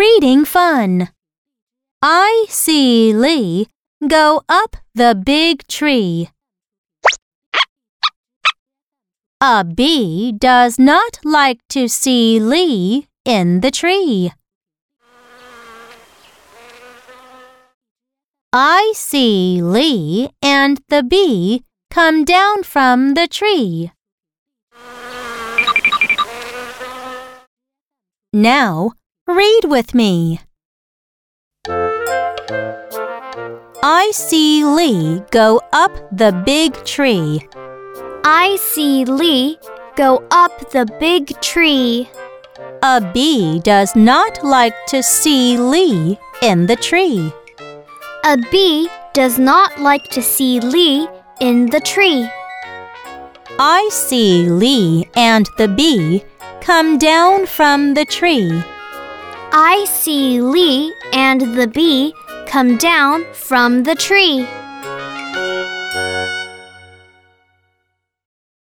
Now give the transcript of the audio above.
Reading fun. I see Lee go up the big tree. A bee does not like to see Lee in the tree. I see Lee and the bee come down from the tree. Now, read with me. I see Lee go up the big tree. I see Lee go up the big tree. A bee does not like to see Lee in the tree. A bee does not like to see Lee in the tree. I see Lee and the bee come down from the tree. I see Lee and the bee come down from the tree.